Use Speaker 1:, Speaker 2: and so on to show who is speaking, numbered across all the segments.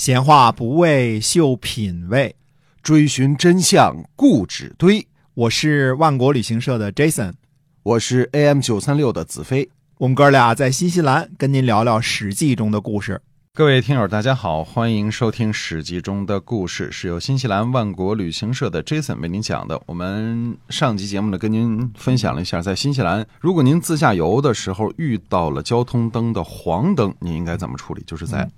Speaker 1: 闲话不为秀品味，
Speaker 2: 追寻真相固执堆。
Speaker 1: 我是万国旅行社的 Jason，
Speaker 2: 我是 AM 九三六的子飞。
Speaker 1: 我们哥俩在新西兰跟您聊聊《史记》中的故事。
Speaker 3: 各位听友，大家好，欢迎收听《史记》中的故事，是由新西兰万国旅行社的 Jason 为您讲的。我们上集节目呢，跟您分享了一下，在新西兰，如果您自驾游的时候遇到了交通灯的黄灯，您应该怎么处理？就是在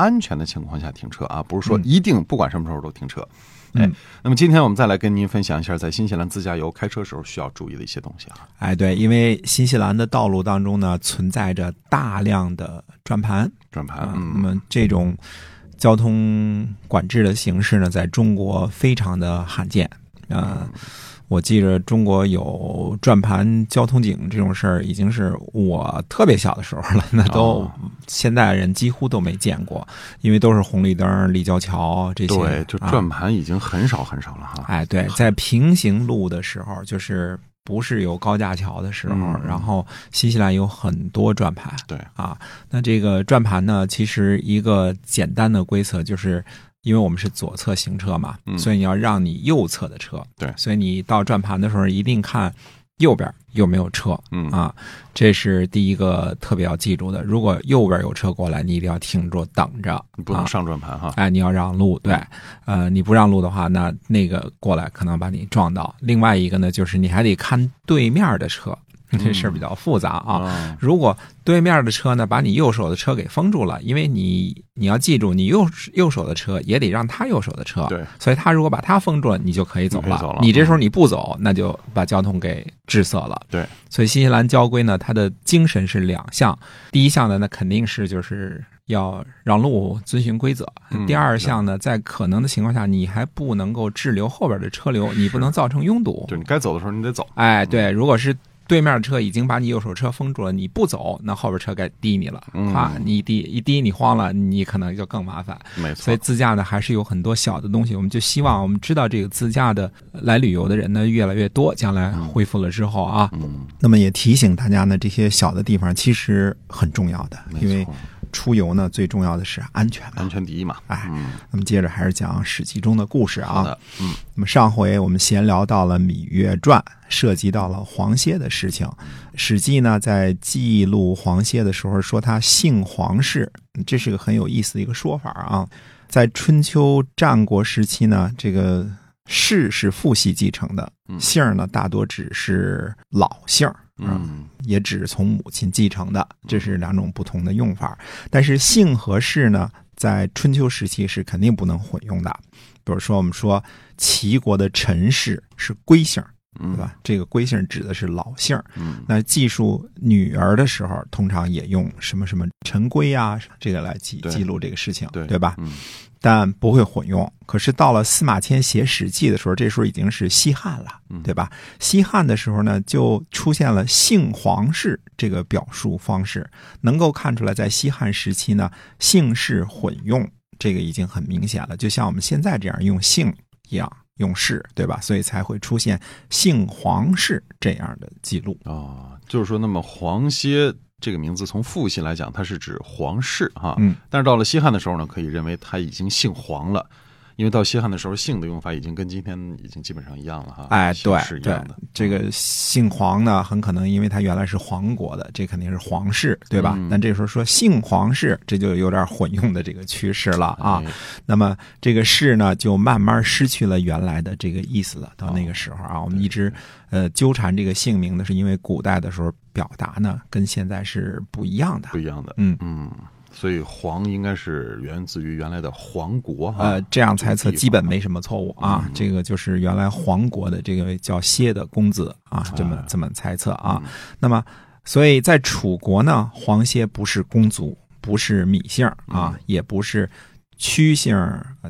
Speaker 3: 安全的情况下停车啊，不是说一定不管什么时候都停车。哎，那么今天我们再来跟您分享一下，在新西兰自驾游开车时候需要注意的一些东西啊。
Speaker 1: 哎，对，因为新西兰的道路当中呢，存在着大量的转盘，
Speaker 3: 转盘，
Speaker 1: 那么这种交通管制的形式呢，在中国非常的罕见啊。我记着，中国有转盘交通警这种事儿，已经是我特别小的时候了。那都现代人几乎都没见过，因为都是红绿灯、立交桥这些。
Speaker 3: 对，就转盘已经很少很少了哈。
Speaker 1: 哎，对，在平行路的时候，就是不是有高架桥的时候，然后新西兰有很多转盘。
Speaker 3: 对
Speaker 1: 啊，那这个转盘呢，其实一个简单的规则就是。因为我们是左侧行车嘛，所以你要让你右侧的车。
Speaker 3: 对，
Speaker 1: 所以你到转盘的时候一定看右边有没有车。
Speaker 3: 嗯
Speaker 1: 啊，这是第一个特别要记住的。如果右边有车过来，你一定要停住等着，
Speaker 3: 不能上转盘哈。
Speaker 1: 哎，你要让路。对，呃，你不让路的话，那那个过来可能把你撞到。另外一个呢，就是你还得看对面的车。这事儿比较复杂啊！如果对面的车呢，把你右手的车给封住了，因为你你要记住，你右右手的车也得让他右手的车，
Speaker 3: 对，
Speaker 1: 所以他如果把他封住了，你就可以走了。你这时候你不走，那就把交通给滞塞了。
Speaker 3: 对，
Speaker 1: 所以新西兰交规呢，它的精神是两项：第一项呢，那肯定是就是要让路、遵循规则；第二项呢，在可能的情况下，你还不能够滞留后边的车流，你不能造成拥堵。
Speaker 3: 对你该走的时候你得走。
Speaker 1: 哎，对，如果是。对面的车已经把你右手车封住了，你不走，那后边车该滴你了。啊，你一滴一滴你慌了，你可能就更麻烦。
Speaker 3: 没错。
Speaker 1: 所以自驾呢，还是有很多小的东西。我们就希望我们知道这个自驾的来旅游的人呢越来越多。将来恢复了之后啊，
Speaker 3: 嗯，
Speaker 1: 那么也提醒大家呢，这些小的地方其实很重要的，因为。出游呢，最重要的是安全，
Speaker 3: 安全第一嘛。
Speaker 1: 哎，那么接着还是讲《史记》中的故事啊。
Speaker 3: 嗯，
Speaker 1: 那么上回我们闲聊到了《芈月传》，涉及到了黄歇的事情。《史记》呢，在记录黄歇的时候说他姓黄氏，这是个很有意思的一个说法啊。在春秋战国时期呢，这个氏是父系继承的，姓呢大多只是老姓。
Speaker 3: 嗯，
Speaker 1: 也只是从母亲继承的，这是两种不同的用法。但是姓和氏呢，在春秋时期是肯定不能混用的。比如说，我们说齐国的陈氏是归姓，对吧？这个归姓指的是老姓。那记述女儿的时候，通常也用什么什么陈规啊，这个来记记录这个事情，
Speaker 3: 对
Speaker 1: 对吧？
Speaker 3: 嗯。
Speaker 1: 但不会混用。可是到了司马迁写《史记》的时候，这时候已经是西汉了，对吧？西汉的时候呢，就出现了姓黄氏这个表述方式，能够看出来，在西汉时期呢，姓氏混用这个已经很明显了，就像我们现在这样用姓一样用氏，对吧？所以才会出现姓黄氏这样的记录
Speaker 3: 啊。就是说，那么黄歇。这个名字从父系来讲，它是指黄氏哈，
Speaker 1: 嗯，
Speaker 3: 但是到了西汉的时候呢，可以认为他已经姓黄了。因为到西汉的时候，姓的用法已经跟今天已经基本上一样了哈。
Speaker 1: 哎，对，
Speaker 3: 是一样的。
Speaker 1: 这个姓黄呢，很可能因为他原来是黄国的，这肯定是皇室，对吧？但这时候说姓黄氏，这就有点混用的这个趋势了啊。那么这个氏呢，就慢慢失去了原来的这个意思了。到那个时候啊，我们一直呃纠缠这个姓名呢，是因为古代的时候表达呢跟现在是不一样的，
Speaker 3: 不一样的。
Speaker 1: 嗯
Speaker 3: 嗯。所以黄应该是源自于原来的黄国哈，
Speaker 1: 呃，这样猜测基本没什么错误啊。这个就是原来黄国的这个叫歇的公子啊，这么这么猜测啊。那么，所以在楚国呢，黄歇不是公族，不是芈姓啊，也不是。屈姓、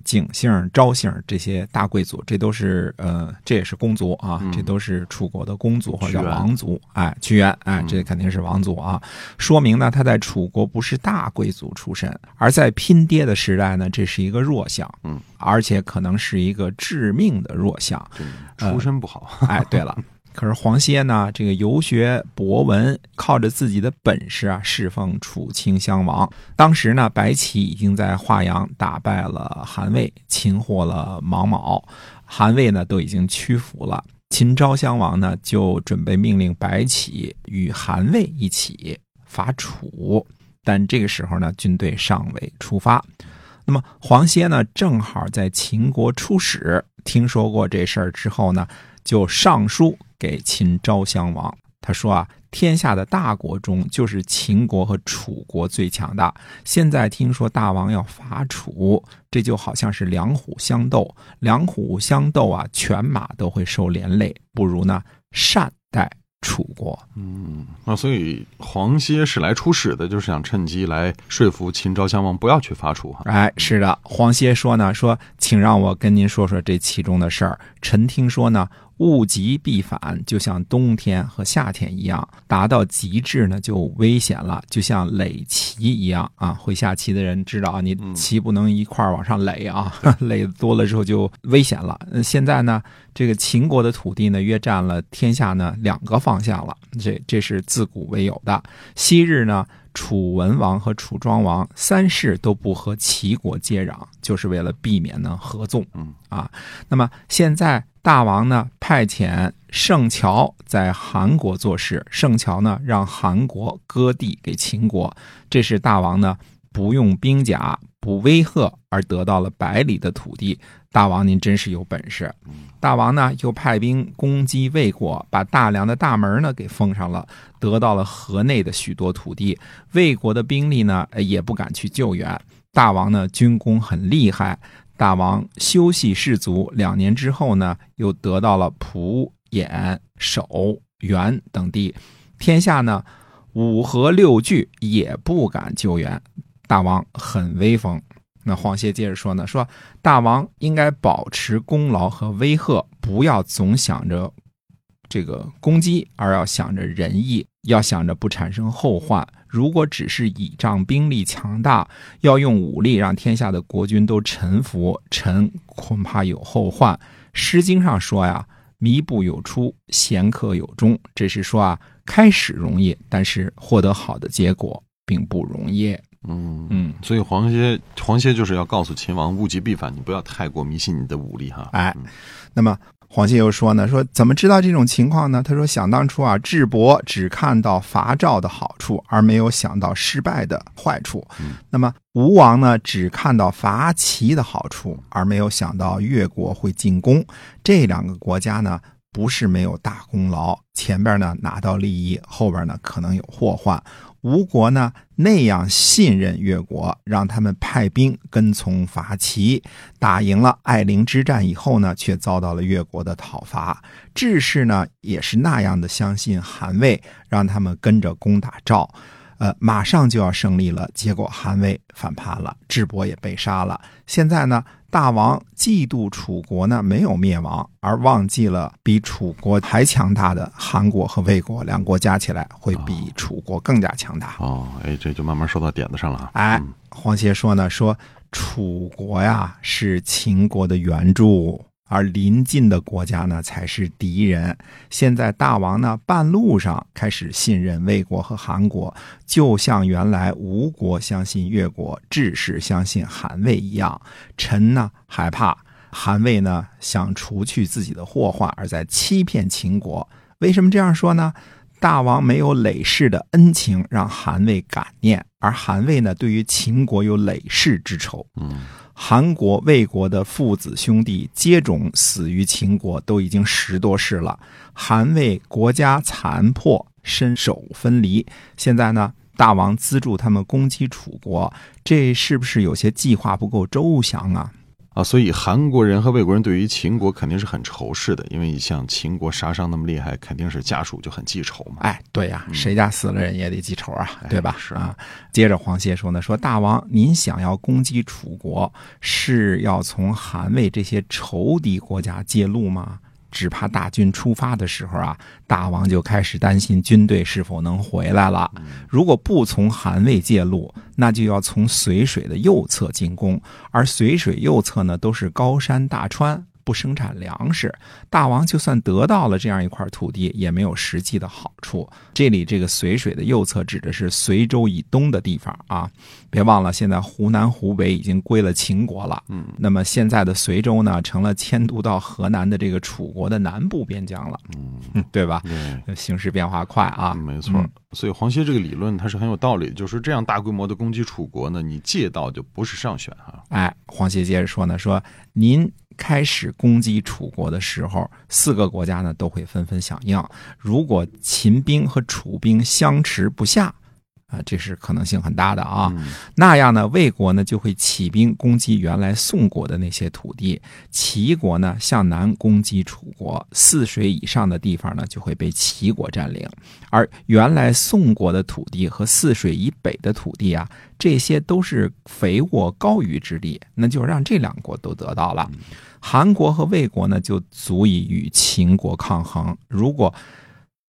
Speaker 1: 景姓、昭姓这些大贵族，这都是呃，这也是公族啊，这都是楚国的公族或者叫王族。哎，屈原，哎，这肯定是王族啊。说明呢，他在楚国不是大贵族出身，而在拼爹的时代呢，这是一个弱项。
Speaker 3: 嗯，
Speaker 1: 而且可能是一个致命的弱项。
Speaker 3: 出身不好。
Speaker 1: 哎，对了。可是黄歇呢，这个游学博闻，靠着自己的本事啊，侍奉楚顷襄王。当时呢，白起已经在华阳打败了韩魏，擒获了芒卯，韩魏呢都已经屈服了。秦昭襄王呢，就准备命令白起与韩魏一起伐楚，但这个时候呢，军队尚未出发。那么黄歇呢，正好在秦国出使，听说过这事儿之后呢，就上书给秦昭襄王。他说啊，天下的大国中，就是秦国和楚国最强大。现在听说大王要伐楚，这就好像是两虎相斗，两虎相斗啊，犬马都会受连累，不如呢善待楚国。
Speaker 3: 嗯，那所以黄歇是来出使的，就是想趁机来说服秦昭襄王不要去伐楚哈。
Speaker 1: 哎，是的，黄歇说呢，说请让我跟您说说这其中的事儿。臣听说呢。物极必反，就像冬天和夏天一样，达到极致呢就危险了，就像垒棋一样啊。会下棋的人知道啊，你棋不能一块往上垒啊，垒多了之后就危险了。现在呢，这个秦国的土地呢约占了天下呢两个方向了，这这是自古未有的。昔日呢，楚文王和楚庄王三世都不和齐国接壤，就是为了避免呢合纵。
Speaker 3: 嗯
Speaker 1: 啊，那么现在。大王呢派遣盛乔在韩国做事，盛乔呢让韩国割地给秦国，这是大王呢不用兵甲、不威吓而得到了百里的土地。大王您真是有本事！大王呢又派兵攻击魏国，把大梁的大门呢给封上了，得到了河内的许多土地。魏国的兵力呢也不敢去救援。大王呢军功很厉害。大王休息士卒两年之后呢，又得到了蒲、兖、守、原等地，天下呢五河六郡也不敢救援，大王很威风。那黄歇接着说呢，说大王应该保持功劳和威吓，不要总想着这个攻击，而要想着仁义，要想着不产生后患。如果只是倚仗兵力强大，要用武力让天下的国君都臣服，臣恐怕有后患。《诗经》上说呀：“靡不有初，贤克有终。”这是说啊，开始容易，但是获得好的结果并不容易。
Speaker 3: 嗯
Speaker 1: 嗯，
Speaker 3: 所以黄歇黄歇就是要告诉秦王，物极必反，你不要太过迷信你的武力哈。
Speaker 1: 哎，那么。黄歇又说呢，说怎么知道这种情况呢？他说，想当初啊，智伯只看到伐赵的好处，而没有想到失败的坏处。那么吴王呢，只看到伐齐的好处，而没有想到越国会进攻。这两个国家呢，不是没有大功劳，前边呢拿到利益，后边呢可能有祸患。吴国呢那样信任越国，让他们派兵跟从伐齐，打赢了艾陵之战以后呢，却遭到了越国的讨伐。智士呢也是那样的相信韩魏，让他们跟着攻打赵，呃，马上就要胜利了。结果韩魏反叛了，智伯也被杀了。现在呢？大王嫉妒楚国呢没有灭亡，而忘记了比楚国还强大的韩国和魏国，两国加起来会比楚国更加强大。
Speaker 3: 哦，哎，这就慢慢说到点子上了。
Speaker 1: 哎，黄歇说呢，说楚国呀是秦国的援助。而邻近的国家呢，才是敌人。现在大王呢，半路上开始信任魏国和韩国，就像原来吴国相信越国，智士相信韩魏一样。臣呢，害怕韩魏呢想除去自己的祸患，而在欺骗秦国。为什么这样说呢？大王没有累世的恩情让韩魏感念，而韩魏呢，对于秦国有累世之仇。
Speaker 3: 嗯。
Speaker 1: 韩国、魏国的父子兄弟接踵死于秦国，都已经十多世了。韩魏国家残破，身首分离。现在呢，大王资助他们攻击楚国，这是不是有些计划不够周详啊？
Speaker 3: 啊，所以韩国人和魏国人对于秦国肯定是很仇视的，因为像秦国杀伤那么厉害，肯定是家属就很记仇嘛。
Speaker 1: 哎，对呀，谁家死了人也得记仇啊，对吧？
Speaker 3: 是
Speaker 1: 啊。接着黄歇说呢，说大王您想要攻击楚国，是要从韩魏这些仇敌国家借路吗？只怕大军出发的时候啊，大王就开始担心军队是否能回来了。如果不从韩魏借路，那就要从随水的右侧进攻，而随水右侧呢都是高山大川。不生产粮食。大王就算得到了这样一块土地，也没有实际的好处。这里这个随水的右侧指的是随州以东的地方啊，别忘了，现在湖南、湖北已经归了秦国了。
Speaker 3: 嗯，
Speaker 1: 那么现在的随州呢，成了迁都到河南的这个楚国的南部边疆了。嗯，对吧？
Speaker 3: 对，
Speaker 1: 形势变化快啊，
Speaker 3: 没错。
Speaker 1: 嗯
Speaker 3: 所以黄歇这个理论它是很有道理的，就是这样大规模的攻击楚国呢，你借道就不是上选哈。
Speaker 1: 哎，黄歇接着说呢，说您开始攻击楚国的时候，四个国家呢都会纷纷响应。如果秦兵和楚兵相持不下，啊，这是可能性很大的啊。
Speaker 3: 嗯
Speaker 1: 那样呢，魏国呢就会起兵攻击原来宋国的那些土地，齐国呢向南攻击楚国，泗水以上的地方呢就会被齐国占领，而原来宋国的土地和泗水以北的土地啊，这些都是肥沃高于之地，那就让这两国都得到了。韩国和魏国呢就足以与秦国抗衡。如果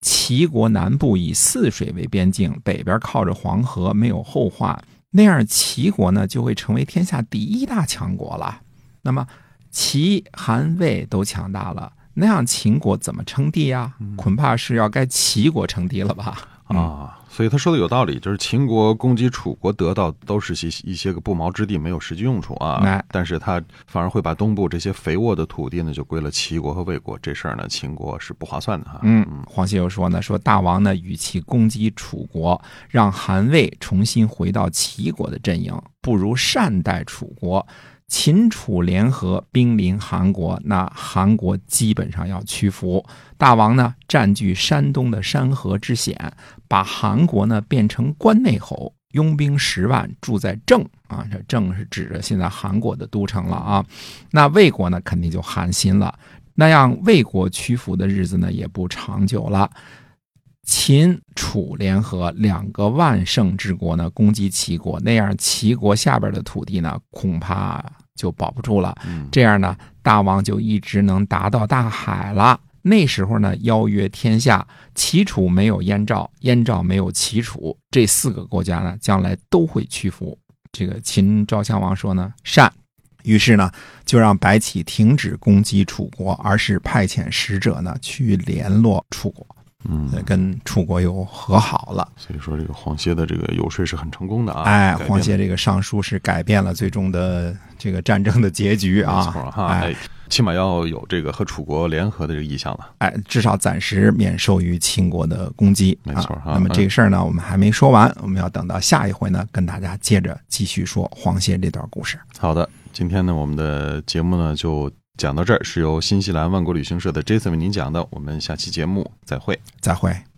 Speaker 1: 齐国南部以泗水为边境，北边靠着黄河，没有后患，那样齐国呢就会成为天下第一大强国了。那么齐、韩、魏都强大了，那样秦国怎么称帝呀？恐怕是要该齐国称帝了吧？
Speaker 3: 啊，所以他说的有道理，就是秦国攻击楚国得到都是些一些个不毛之地，没有实际用处啊
Speaker 1: 哎。
Speaker 3: 但是他反而会把东部这些肥沃的土地呢，就归了齐国和魏国。这事儿呢，秦国是不划算的哈。
Speaker 1: 嗯，黄歇又说呢，说大王呢，与其攻击楚国，让韩魏重新回到齐国的阵营，不如善待楚国。秦楚联合兵临韩国，那韩国基本上要屈服。大王呢，占据山东的山河之险，把韩国呢变成关内侯，拥兵十万，住在郑啊，这郑是指着现在韩国的都城了啊。那魏国呢，肯定就寒心了。那样魏国屈服的日子呢也不长久了。秦楚联合两个万圣之国呢攻击齐国，那样齐国下边的土地呢恐怕就保不住了。
Speaker 3: 嗯
Speaker 1: 这样呢，大王就一直能达到大海了。那时候呢，邀约天下，齐楚没有燕赵，燕赵没有齐楚，这四个国家呢，将来都会屈服。这个秦昭襄王说呢，善。于是呢，就让白起停止攻击楚国，而是派遣使者呢去联络楚国，
Speaker 3: 嗯，
Speaker 1: 呃跟楚国又和好了。
Speaker 3: 所以说这个黄歇的这个游说是很成功的啊。
Speaker 1: 哎，黄歇这个上书是改变了最终的这个战争的结局
Speaker 3: 没错
Speaker 1: 啊，
Speaker 3: 哈，
Speaker 1: 哎
Speaker 3: 哎，起码要有这个和楚国联合的这个意向了。
Speaker 1: 哎，至少暂时免受于秦国的攻击。
Speaker 3: 没错哈
Speaker 1: 啊。那么这个事儿呢，我们还没说完，我们要等到下一回呢，跟大家接着继续说黄歇这段故事。
Speaker 3: 好的，今天呢，我们的节目呢就讲到这儿，是由新西兰万国旅行社的 Jason 为您讲的。我们下期节目再会。
Speaker 1: 再会。